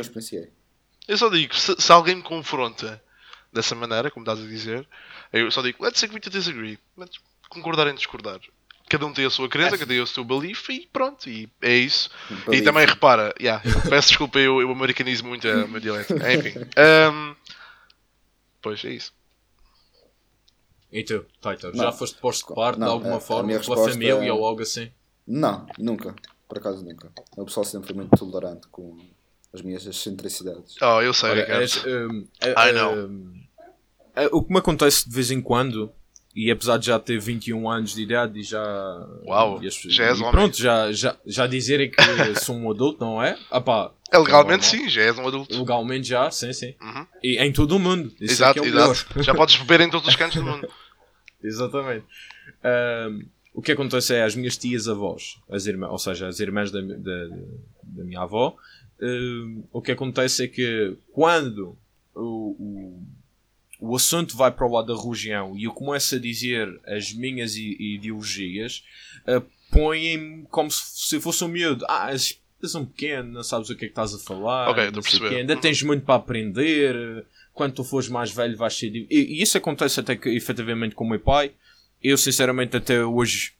Eu só digo, se, se alguém me confronta dessa maneira, como estás a dizer, eu só digo, let's agree to disagree. Let's concordar em discordar. Cada um tem a sua crença, cada um tem o seu belief e pronto, e é isso. E também repara, yeah, peço desculpa, eu, eu americanizo muito o meu dialeto. Enfim. ahm, pois é isso.
E tu, Taito, já foste posto de parte
Não,
de alguma forma
minha
pela
resposta
família
é-
ou algo assim?
Não, nunca. Por acaso nunca. O pessoal sempre foi muito tolerante com as minhas excentricidades.
Oh, eu sei,
Olha,
Ricardo.
és, hum,
I
é-
know.
é- o que me acontece de vez em quando E apesar de já ter 21 anos de idade e já.
Uau,
e
já és
e
homem.
Pronto, já, já, já dizerem que sou um adulto, não é? Ah pá,
É, legalmente
normal.
sim, já és um adulto.
legalmente já, sim, sim.
Uhum.
E em todo o mundo. Isso
Exato,
é é o
exato. Já podes beber em todos os cantos do mundo.
Exatamente. Ahm, o que acontece é as minhas tias avós, as irmãs, ou seja, as irmãs da, da, da minha avó, ahm, o que acontece é que quando o, o, o assunto vai para o lado da religião e eu começo a dizer as minhas ideologias, ah, põem-me como se, se fosse um miúdo. Ah, és, és um pequeno, não sabes o que é que estás a falar.
Ok, estou a perceber.
Ainda tens muito para aprender. Quando tu fores mais velho vais ser... E, e isso acontece até que, efetivamente, com o meu pai. Eu, sinceramente, até hoje,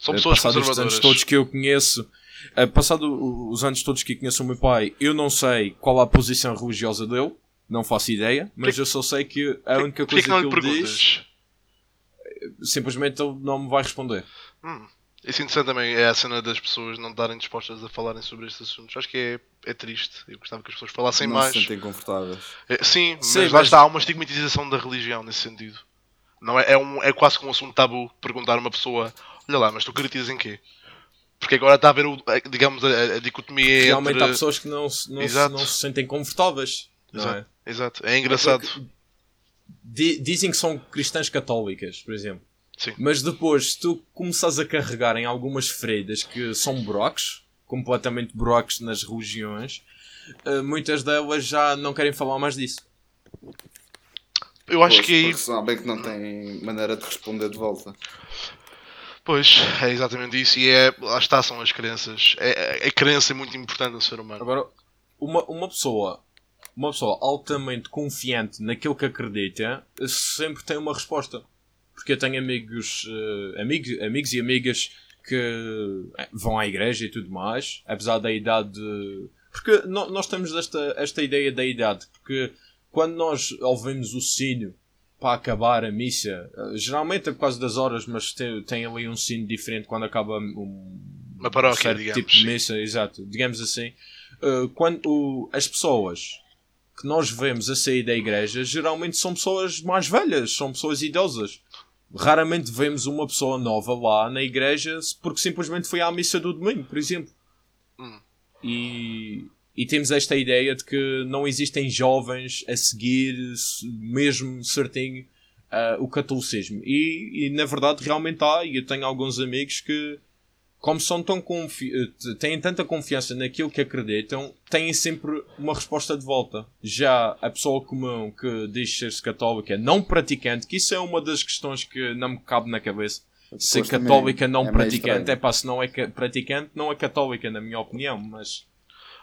São
eh,
pessoas
passado estes
conservadoras.
anos todos que eu conheço, eh, passado os anos todos que conheço o meu pai, eu não sei qual a posição religiosa dele, não faço ideia, mas eu só sei que a única coisa
que
que,
não lhe
ele diz,
perguntas?
simplesmente ele não me vai responder.
Hum. Isso interessante também é a cena das pessoas não estarem dispostas a falarem sobre estes assuntos. Acho que é, é triste. Eu gostava que as pessoas falassem
não
mais.
se sentem confortáveis.
É, sim, mas
Sim,
lá
mas-
está, há uma estigmatização da religião nesse sentido. Não é, é, um, é quase que um assunto tabu perguntar a uma pessoa: olha lá, mas tu acreditas em quê? Porque agora está a ver, o, a- digamos, a, a dicotomia
Realmente
entre.
há pessoas que não, se- não, se,
Exato.
não se sentem confortáveis. Não é?
Exato. É engraçado.
Di- dizem que são cristãs católicas, por exemplo.
Sim.
Mas depois, se tu começares a carregar em algumas feridas que são buracos, completamente buracos nas religiões, eh, muitas delas já não querem falar mais disso.
Eu acho
Pois,
que aí.
porque sabem que não têm maneira de responder de volta.
Pois, é exatamente isso. E é, lá está, são as crenças. É, a crença é muito importante no ser humano.
Agora, uma, uma pessoa uma pessoa altamente confiante naquilo que acredita sempre tem uma resposta. Porque eu tenho amigos, eh, amigos, amigos e amigas que eh, vão à igreja e tudo mais, apesar da idade. de- Porque nós temos esta, esta ideia da idade, porque quando nós ouvimos o sino para acabar a missa, eh, geralmente é por causa das horas, mas tem, tem ali um sino diferente quando acaba um,
Uma paróquia,
um certo
digamos,
tipo de missa, exato, digamos assim. Uh, quando o- as pessoas que nós vemos a sair da igreja geralmente são pessoas mais velhas, são pessoas idosas. Raramente vemos uma pessoa nova lá na igreja porque simplesmente foi à missa do domingo, por exemplo.
Hum.
E, e temos esta ideia de que não existem jovens a seguir se- mesmo certinho ah, o catolicismo. E, e na verdade realmente há, e eu tenho alguns amigos que, como são tão confi eh, têm tanta confiança naquilo que acreditam, têm sempre uma resposta de volta. Já a pessoa comum que diz ser-se católica, não praticante, que isso é uma das questões que não me cabe na cabeça. Ser católica não
é
praticante, é pá, se não é ca- praticante, não é católica, na minha opinião, mas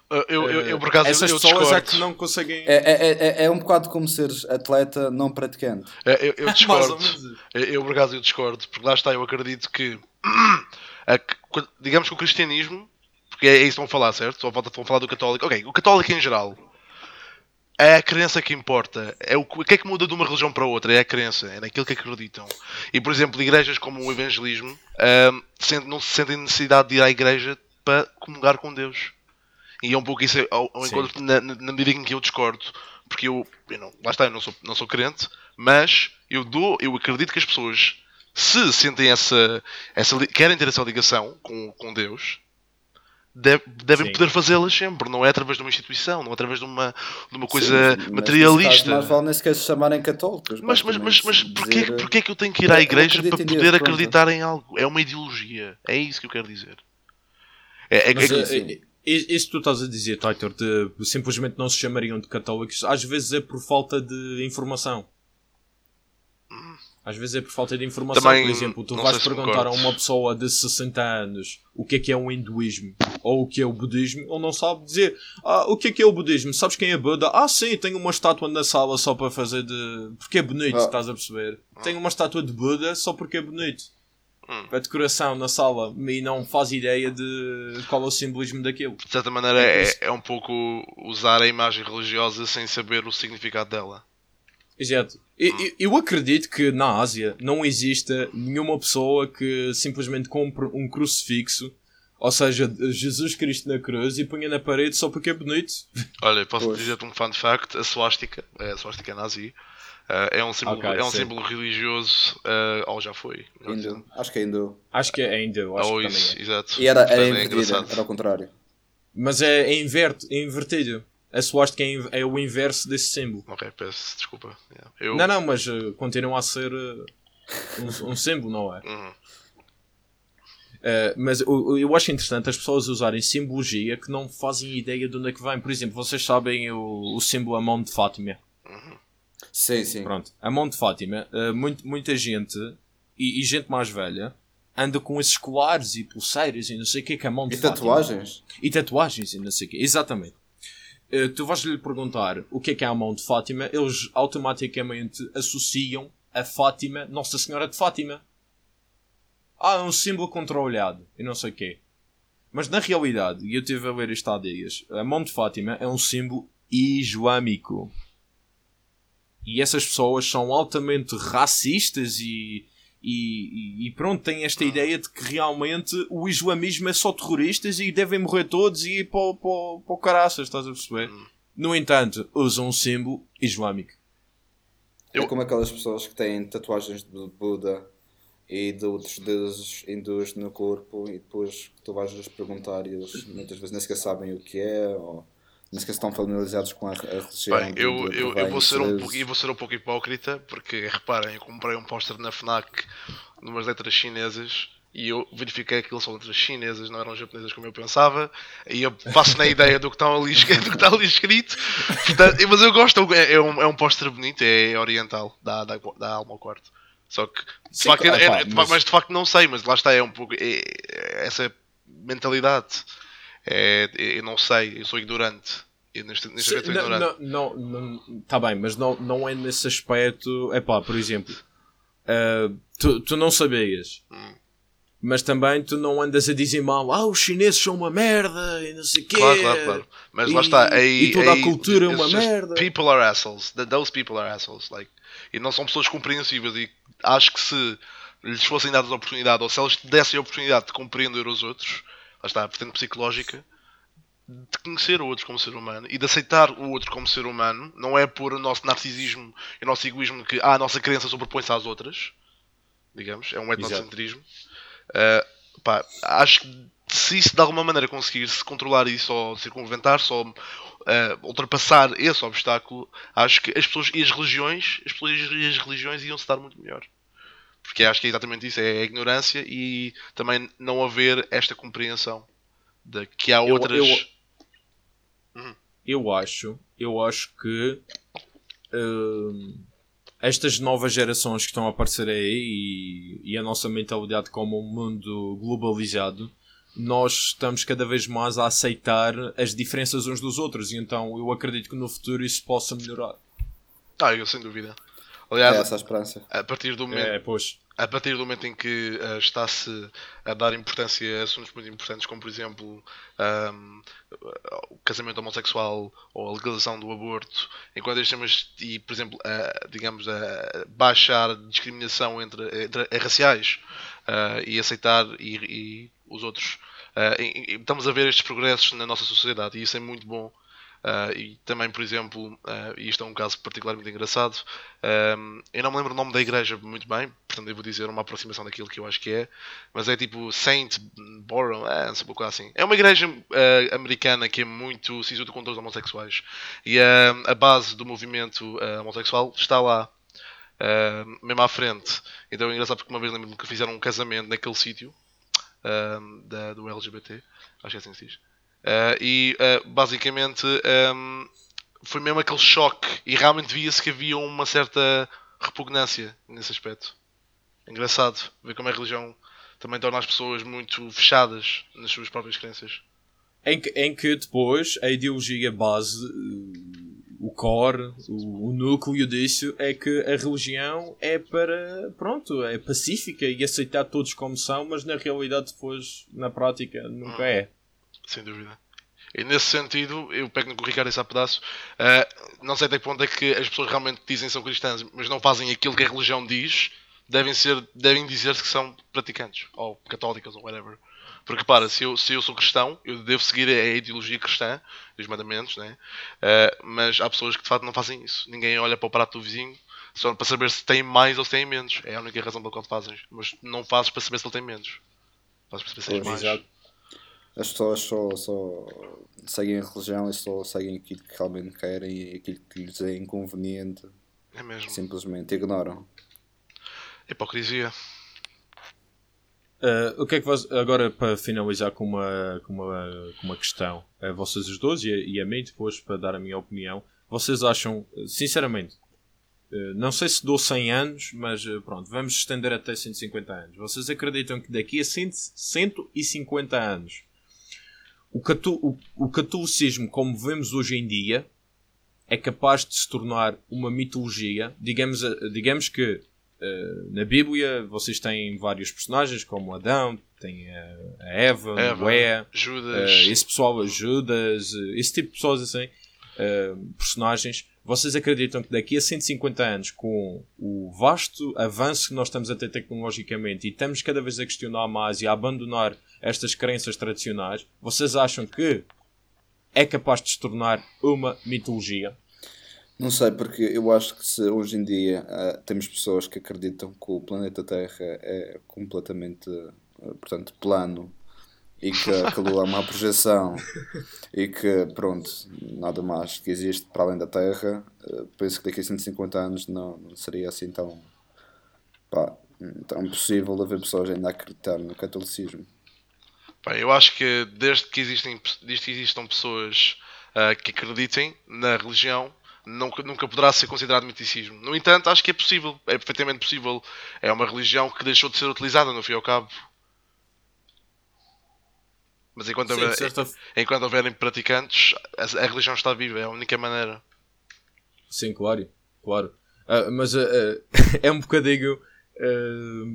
Uh, eu, eu, eu, por acaso,
essas
eu, eu
pessoas é
discordo.
que não conseguem.
É, é, é, é um bocado como seres atleta não praticante.
É, eu, eu discordo. Eu, eu, por acaso, eu discordo, porque lá está, eu acredito que, a digamos que o cristianismo, porque é, é isso que estão a falar, certo? Só estão a falar do católico. Ok, o católico em geral é a crença que importa. É o, que- é que muda de uma religião para outra? É a crença, é naquilo que acreditam. E, por exemplo, igrejas como o evangelismo sent- não se sentem necessidade de ir à igreja para comungar com Deus. E é um pouco isso ao, ao
Sim.
encontro na, na na medida em que eu discordo. Porque eu, eu não, lá está, eu não sou, não sou crente, mas eu dou, eu acredito que as pessoas se sentem essa, essa querem ter essa ligação com, com Deus, deve- devem
Sim.
poder fazê-las sempre, não é através de uma instituição, não é através de uma, de uma coisa
Sim, mas
materialista.
mais vale nem sequer se chamarem católicos.
Mas, mas, mas, mas porquê,
dizer,
porquê é que eu tenho que ir à igreja para
em Deus,
poder
pronto.
acreditar em algo? É uma ideologia. É isso que eu quero dizer. É, é,
Mas,
é-
eh,
sim.
eh, isso que tu estás a dizer, Titor, de simplesmente não se chamariam de católicos, às vezes é por falta de informação. Às vezes é por falta de informação.
Também,
por exemplo, tu vais perguntar a uma pessoa de 60 anos o que é que é um hinduísmo ou o que é o budismo, ele não sabe dizer ah, o que é que é o budismo. Sabes quem é Buda? Ah, sim, tenho uma estátua na sala só para fazer de. porque é bonito,
Ah.
estás a perceber? Tenho uma estátua de Buda só porque é bonito.
Hum.
A decoração na sala e não faz ideia de qual é o simbolismo daquilo.
de certa maneira é, é um pouco usar a imagem religiosa sem saber o significado dela.
Exato. Eu, eu- acredito que na Ásia não exista nenhuma pessoa que simplesmente compre um crucifixo, ou seja, Jesus Cristo na cruz, e ponha na parede só porque é bonito.
Olha, posso dizer-te um fun fact: a suástica, é, a suástica nazi, Uh, é um símbolo,
Ok,
é um
sim.
símbolo religioso, uh, ou já foi.
Hindu. Acho que é hindu.
Acho que é ainda, eu acho
Ou
que
isso,
também é.
exato.
E era, era
é
era ao contrário.
Mas é, é, inverte, é invertido. A swastika é, é o inverso desse símbolo.
Ok, peço desculpa. Yeah. Eu,
Não, não, mas uh, continua a ser uh, um, um símbolo, não é?
Uhum.
Uh, mas o- eu acho interessante as pessoas usarem simbologia que não fazem ideia de onde é que vem. Por exemplo, vocês sabem o, o símbolo a mão de Fátima.
Sim, sim.
Pronto, a mão de Fátima, uh, muito, muita gente e, e gente mais velha anda com esses colares e pulseiras e não sei o que que a mão de
E
Fátima.
tatuagens?
E tatuagens e não sei o quê. Exatamente. Eh, tu vais-lhe perguntar o que é que é a mão de Fátima, eles automaticamente associam a Fátima, Nossa Senhora de Fátima. Ah, é um símbolo controlado e não sei o quê. Mas na realidade, e eu estive a ler isto há dias, a mão de Fátima é um símbolo islâmico. E essas pessoas são altamente racistas e, e, e- e pronto, têm esta ideia de que realmente o islamismo é só terroristas e devem morrer todos e ir para, o- para, o- para o caraças, estás a perceber? No entanto, usam um símbolo islâmico.
É
Eu-
como aquelas pessoas que têm tatuagens de Buda e de outros deuses hindus no corpo e depois tu vais lhes perguntar e eles muitas vezes nem sequer sabem o que é ou nem sequer estão familiarizados com a, a religião.
Bem, eu, eu, eu vou ser um pouco, vou ser um pouco hipócrita, porque reparem, eu comprei um póster na FNAC numas letras chinesas e eu verifiquei que são letras chinesas, não eram japonesas como eu pensava, e eu passo na ideia do que está ali, escrito- do que está ali escrito. Portanto, mas eu gosto, é, é um, é um póster bonito, é oriental, dá, dá, dá alma ao quarto. Só que, de
Sim,
facto, é- é-
mas-
mas de facto não sei, mas lá está, é um pouco é- é essa mentalidade. É, eu não sei, eu sou ignorante. Eu neste, neste
Sim,
aspecto ignorante.
não, não, não, tá bem, mas não, não é nesse aspecto. É pá, por exemplo, ah, tu, tu não sabias,
Hum.
mas também tu não andas a dizer mal, ah, os chineses são uma merda e não sei o quê.
Claro, claro, claro. Mas lá
E-
está. Aí,
e toda a
aí,
cultura é uma merda.
People are assholes. Th- Those people are assholes. Like, e não são pessoas compreensíveis. E acho que se lhes fossem dadas a oportunidade, ou se elas dessem a oportunidade de compreender os outros, lá está, a vertente psicológica, de conhecer o outro como ser humano e de aceitar o outro como ser humano, não é por o nosso narcisismo e o nosso egoísmo que ah, a nossa crença sobrepõe-se às outras, digamos, é um etnocentrismo. Uh, pá, acho que se isso de alguma maneira conseguir-se controlar isso ou circunventar-se ou uh, ultrapassar esse obstáculo, acho que as pessoas e as religiões, as pessoas e as religiões iam se dar muito melhor. Porque acho que é exatamente isso, é a ignorância e também não haver esta compreensão de que há
Eu-
outras.
eu- Eu acho, eu acho que hum, estas novas gerações que estão a aparecer aí e, e a nossa mentalidade como um mundo globalizado, nós estamos cada vez mais a aceitar as diferenças uns dos outros e então eu acredito que no futuro isso possa melhorar.
Ah, eu sem dúvida.
É
Aliás,
essa a esperança.
a partir do momento
É, pois.
a partir do momento em que ah, está-se a dar importância a assuntos muito importantes, como por exemplo ahm, o casamento homossexual ou a legalização do aborto, enquanto estes temas, e por exemplo, a, digamos, a baixar a discriminação entre, entre raciais ah, e aceitar e, e os outros, ah, e- e estamos a ver estes progressos na nossa sociedade e isso é muito bom. Ah, e também, por exemplo, ah, e isto é um caso particularmente engraçado, ahm, eu não me lembro o nome da igreja muito bem, portanto eu vou dizer uma aproximação daquilo que eu acho que é, mas é tipo Saint Borough, é, não sei uma coisa assim. É uma igreja ah, americana que é muito sisuda contra os homossexuais. E ah, a base do movimento ah, homossexual está lá. ah, mesmo à frente. Então é engraçado porque uma vez lembro-me que fizeram um casamento naquele sítio ah, do LGBT, acho que é assim que se diz. Uh, e uh, basicamente um, foi mesmo aquele choque e realmente via-se que havia uma certa repugnância nesse aspecto. Engraçado ver como a religião também torna as pessoas muito fechadas nas suas próprias crenças.
Em que, em que depois a ideologia base, o core, o, o núcleo disso é que a religião é para, pronto, é pacífica e aceitar todos como são, mas na realidade depois, na prática, nunca é.
Sem dúvida. E nesse sentido, eu pego no que o Ricardo disse há pedaço, uh, não sei até que ponto é que as pessoas realmente dizem que são cristãs, mas não fazem aquilo que a religião diz, devem, ser, devem dizer que são praticantes, ou católicas, ou whatever. Porque para, se eu, se eu sou cristão, eu devo seguir a ideologia cristã, os mandamentos, né? Uh, mas há pessoas que de facto não fazem isso. Ninguém olha para o prato do vizinho, Só para saber se tem mais ou se tem menos. É a única razão pela qual fazes. Mas não fazes para saber se ele tem menos. Fazes para saber se tens mais.
Exato.
As pessoas só, só seguem a religião e só seguem aquilo que realmente querem e aquilo que lhes é inconveniente
É mesmo.
simplesmente ignoram.
Hipocrisia.
Uh, o que é que vos, agora para finalizar com uma, com uma, com uma questão, a vocês os dois e a, e a mim depois para dar a minha opinião, vocês acham, uh, sinceramente, uh, não sei se dou 100 anos, mas uh, pronto, vamos estender até 150 anos. Vocês acreditam que daqui a 100, 150 anos o, o, o catolicismo como vemos hoje em dia é capaz de se tornar uma mitologia? Digamos, uh, digamos que Uh, na Bíblia vocês têm vários personagens como Adão, tem a, a Eva,
Eva,
Noé,
Judas.
uh, esse pessoal, Judas, esse tipo de pessoas assim, uh, personagens. Vocês acreditam que daqui a 150 anos, com o vasto avanço que nós estamos a ter tecnologicamente e estamos cada vez a questionar mais e a abandonar estas crenças tradicionais, vocês acham que é capaz de se tornar uma mitologia?
Não sei, porque eu acho que se hoje em dia ah, temos pessoas que acreditam que o planeta Terra é completamente, ah, portanto, plano e que a Lua é uma projeção e que, pronto, nada mais que existe para além da Terra, ah, penso que daqui a 150 anos não, não seria assim tão, pá, tão possível haver pessoas ainda a acreditar no catolicismo.
Bem, eu acho que desde que, existem, desde que existam pessoas ah, que acreditem na religião, nunca, nunca poderá ser considerado miticismo. No entanto, acho que é possível, é perfeitamente possível. É uma religião que deixou de ser utilizada, no fim e ao cabo. Mas enquanto,
Sim,
houver,
certa-
enquanto houverem praticantes, a, a religião está viva, é a única maneira.
Sim, claro, claro. Ah, mas ah, ah, é um bocadinho. ah,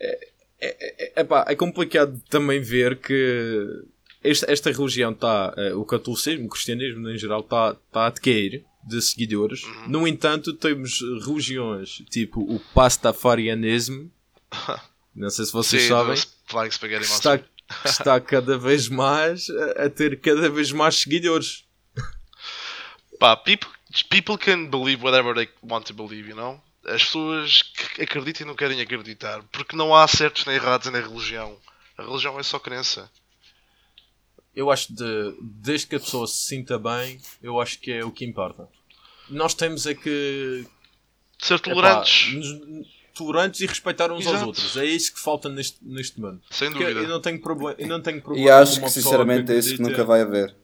é, é, é, epá, é complicado também ver que esta, esta religião está. o catolicismo, o cristianismo em geral, está tá a decair de seguidores. No entanto, temos religiões tipo o pastafarianismo. Não sei se vocês
Sim,
sabem.
do Flying Spaghetti Monster.
está, está cada vez mais a, a ter cada vez mais seguidores.
Pá, people, people can believe whatever they want to believe, you know? As pessoas que acreditam e não querem acreditar. Porque não há certos nem errados na religião. A religião é só crença.
Eu acho de desde que a pessoa se sinta bem, eu acho que é o que importa. Nós temos é que
Ser
epá,
tolerantes,
nos- tolerantes e respeitar uns aos
Exato.
outros. É isso que falta neste, neste mundo.
sem
Porque
dúvida.
eu não tenho problema, eu não tenho problema
E acho que sinceramente é isso que nunca vai haver.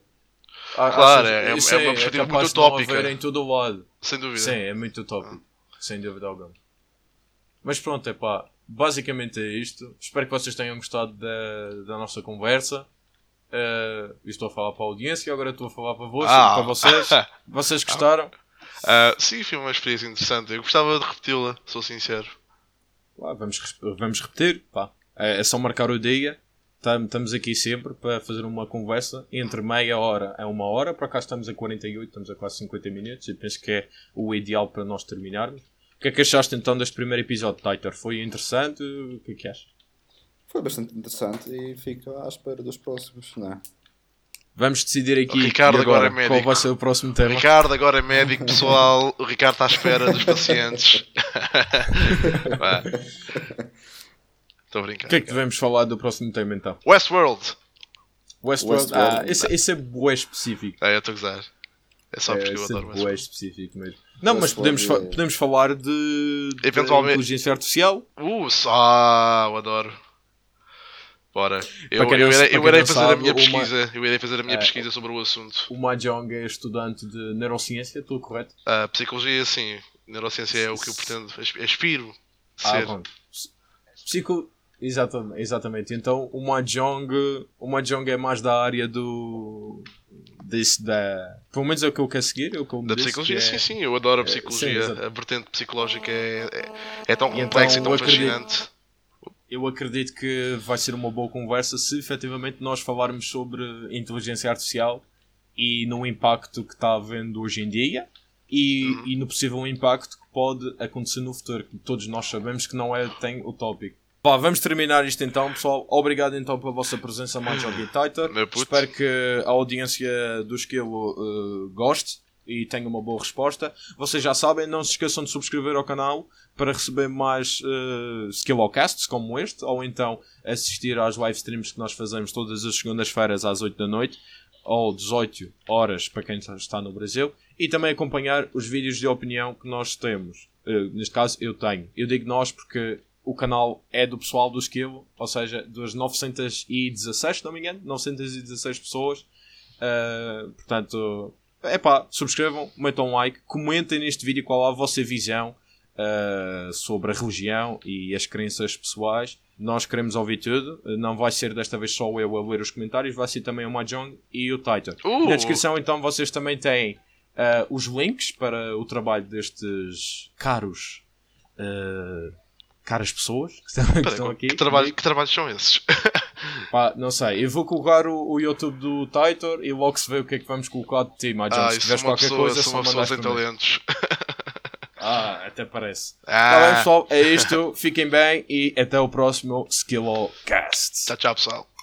Ah,
Claro, é- é- é uma perspectiva
capaz
muito utópica.
haver em todo o lado.
Sem dúvida.
Sim, é muito utópico. Sem dúvida alguma. Mas pronto, é pá. Basicamente é isto. Espero que vocês tenham gostado da, da nossa conversa. Eu estou a falar para a audiência, agora estou a falar para, vocês,
Ah.
para vocês. Vocês gostaram?
Ah, sim, foi uma experiência interessante. Eu gostava de repeti-la, sou sincero.
Vamos, vamos repetir. Pá. É, é só marcar o dia. Tam- Estamos aqui sempre para fazer uma conversa entre meia hora a uma hora. Por acaso estamos a 48, estamos a quase 50 minutos e penso que é o ideal para nós terminarmos. O que é que achaste então deste primeiro episódio, Titor? Foi interessante? O que é que achas?
Foi bastante interessante e fico à espera dos próximos, não é?
Vamos decidir aqui
O Ricardo
agora,
agora é
qual
médico.
vai ser o próximo
O
tema.
Ricardo agora é médico, pessoal. O Ricardo está à espera dos pacientes. Estou a brincar.
O que é que devemos falar do próximo tema então?
Westworld.
Westworld.
Westworld.
Ah, esse, esse é bué específico.
É, eu estou a gozar. É só porque
É,
eu
é
adoro
bué
Westworld.
específico mesmo. Não, mas podemos, fa-
é-
podemos falar de, de
Eventualmente-
inteligência artificial.
Uh, só, eu adoro. Bora. Eu, eu
não-
eu irei fazer a minha pesquisa. Eu irei fazer a minha
É.
pesquisa sobre o assunto.
O Mahjong é estudante de neurociência, estou correto?
A psicologia, sim. Neurociência é o que eu pretendo. asp- Aspiro
Ah,
ser.
pronto. Psico... Exatamente, exatamente. Então o Mahjong, o Mahjong é mais da área do. Desse, da... Pelo menos é o que eu quero seguir. É o que eu
Da psicologia,
é-
sim, sim, eu adoro a
é, sim,
psicologia. a vertente psicológica é, é, é tão complexa
então
e tão
eu acredito-
fascinante.
Eu acredito que vai ser uma boa conversa se efetivamente nós falarmos sobre inteligência artificial e no impacto que está havendo hoje em dia e,
Uhum.
e no possível impacto que pode acontecer no futuro, que todos nós sabemos que não é tem utópico. Pá, vamos terminar isto então, pessoal. Obrigado então pela vossa presença mais ao. Espero que a audiência do Esquilo eh, goste e tenho uma boa resposta. Vocês já sabem, não se esqueçam de subscrever ao canal para receber mais uh, Skillcasts como este, ou então assistir às live streams que nós fazemos todas as segundas-feiras às 8 da noite, ou 18 horas para quem está no Brasil, e também acompanhar os vídeos de opinião que nós temos. Uh, neste caso, eu tenho. Eu digo nós porque o canal é do pessoal do Skill, ou seja, das 916, se não me engano, 916 pessoas. Uh, portanto, é pá, subscrevam, metam um like, comentem neste vídeo qual é a vossa visão uh, sobre a religião e as crenças pessoais. Nós queremos ouvir tudo. Não vai ser desta vez só eu a ler os comentários, vai ser também o Mahjong e o Titan. Uh! Na descrição, então, vocês também têm uh, os links para o trabalho destes caros. Uh, caras pessoas que estão, que estão aqui.
Que, trabalho, que trabalhos são esses?
Pá, não sei. Eu vou colocar o, o YouTube do Titor e logo se vê o que é que vamos colocar de ti, Mahjong.
Ah, se tiveres qualquer pessoa, coisa, são uma pessoa sem talentos.
Ah, até parece. Ah. Tá bem, pessoal. É isto. Fiquem bem e até o próximo Skillcast.
Tchau, tchau, pessoal.